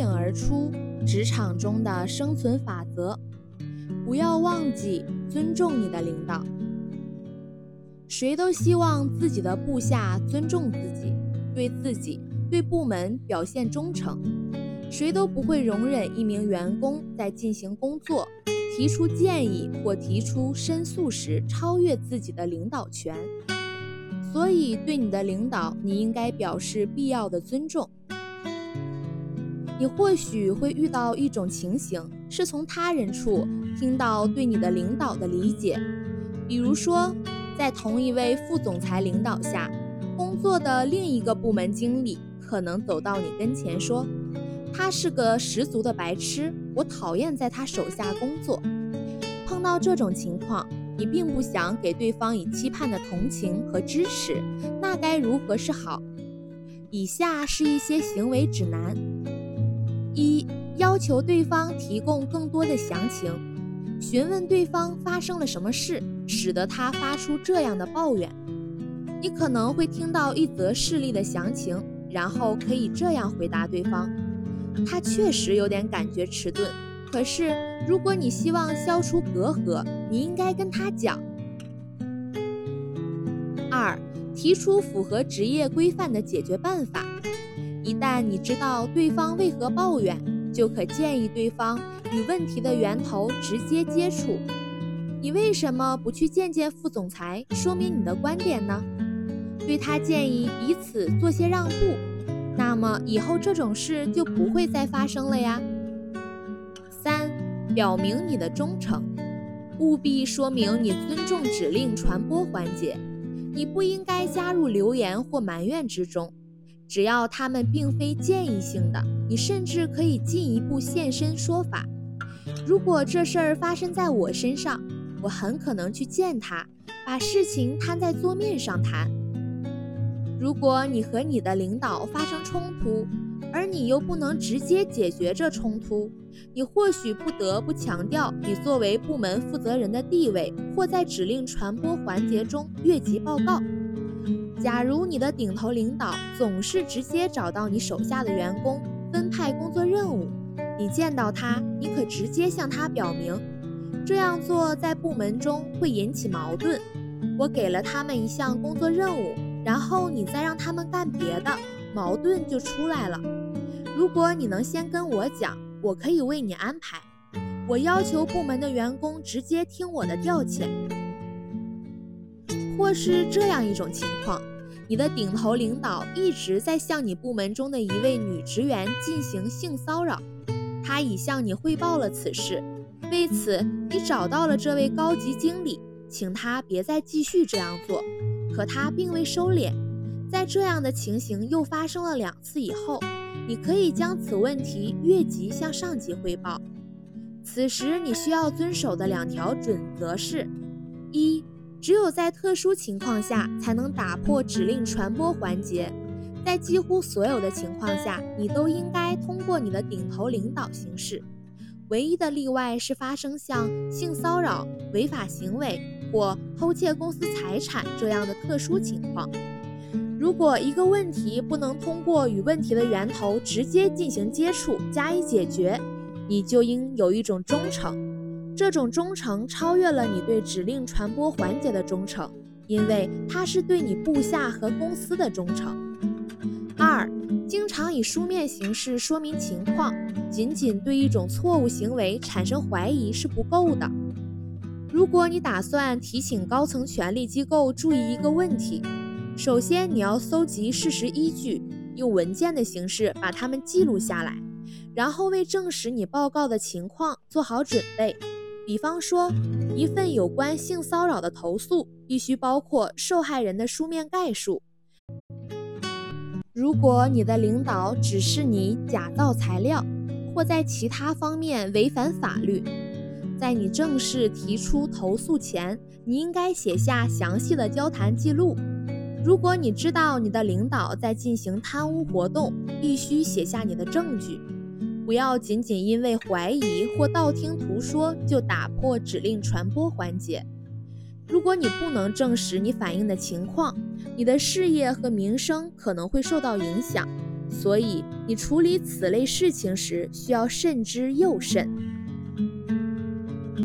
颖而出职场中的生存法则：不要忘记尊重你的领导。谁都希望自己的部下尊重自己，对自己、对部门表现忠诚。谁都不会容忍一名员工在进行工作、提出建议或提出申诉时超越自己的领导权。所以，对你的领导，你应该表示必要的尊重。你或许会遇到一种情形，是从他人处听到对你的领导的理解，比如说，在同一位副总裁领导下工作的另一个部门经理，可能走到你跟前说：“他是个十足的白痴，我讨厌在他手下工作。”碰到这种情况。你并不想给对方以期盼的同情和支持，那该如何是好？以下是一些行为指南：一、要求对方提供更多的详情，询问对方发生了什么事，使得他发出这样的抱怨。你可能会听到一则事例的详情，然后可以这样回答对方：他确实有点感觉迟钝。可是，如果你希望消除隔阂，你应该跟他讲。二，提出符合职业规范的解决办法。一旦你知道对方为何抱怨，就可建议对方与问题的源头直接接触。你为什么不去见见副总裁，说明你的观点呢？对他建议彼此做些让步，那么以后这种事就不会再发生了呀。三，表明你的忠诚，务必说明你尊重指令传播环节。你不应该加入留言或埋怨之中，只要他们并非建议性的，你甚至可以进一步现身说法。如果这事儿发生在我身上，我很可能去见他，把事情摊在桌面上谈。如果你和你的领导发生冲突，而你又不能直接解决这冲突，你或许不得不强调你作为部门负责人的地位，或在指令传播环节中越级报告。假如你的顶头领导总是直接找到你手下的员工分派工作任务，你见到他，你可直接向他表明，这样做在部门中会引起矛盾。我给了他们一项工作任务，然后你再让他们干别的，矛盾就出来了。如果你能先跟我讲，我可以为你安排。我要求部门的员工直接听我的调遣，或是这样一种情况：你的顶头领导一直在向你部门中的一位女职员进行性骚扰，他已向你汇报了此事。为此，你找到了这位高级经理，请他别再继续这样做。可他并未收敛。在这样的情形又发生了两次以后。你可以将此问题越级向上级汇报。此时你需要遵守的两条准则是：一，只有在特殊情况下才能打破指令传播环节，在几乎所有的情况下，你都应该通过你的顶头领导行事。唯一的例外是发生像性骚扰、违法行为或偷窃公司财产这样的特殊情况。如果一个问题不能通过与问题的源头直接进行接触加以解决，你就应有一种忠诚。这种忠诚超越了你对指令传播环节的忠诚，因为它是对你部下和公司的忠诚。二，经常以书面形式说明情况，仅仅对一种错误行为产生怀疑是不够的。如果你打算提醒高层权力机构注意一个问题，首先，你要搜集事实依据，用文件的形式把它们记录下来，然后为证实你报告的情况做好准备。比方说，一份有关性骚扰的投诉必须包括受害人的书面概述。如果你的领导指示你假造材料，或在其他方面违反法律，在你正式提出投诉前，你应该写下详细的交谈记录。如果你知道你的领导在进行贪污活动，必须写下你的证据，不要仅仅因为怀疑或道听途说就打破指令传播环节。如果你不能证实你反映的情况，你的事业和名声可能会受到影响。所以你处理此类事情时需要慎之又慎。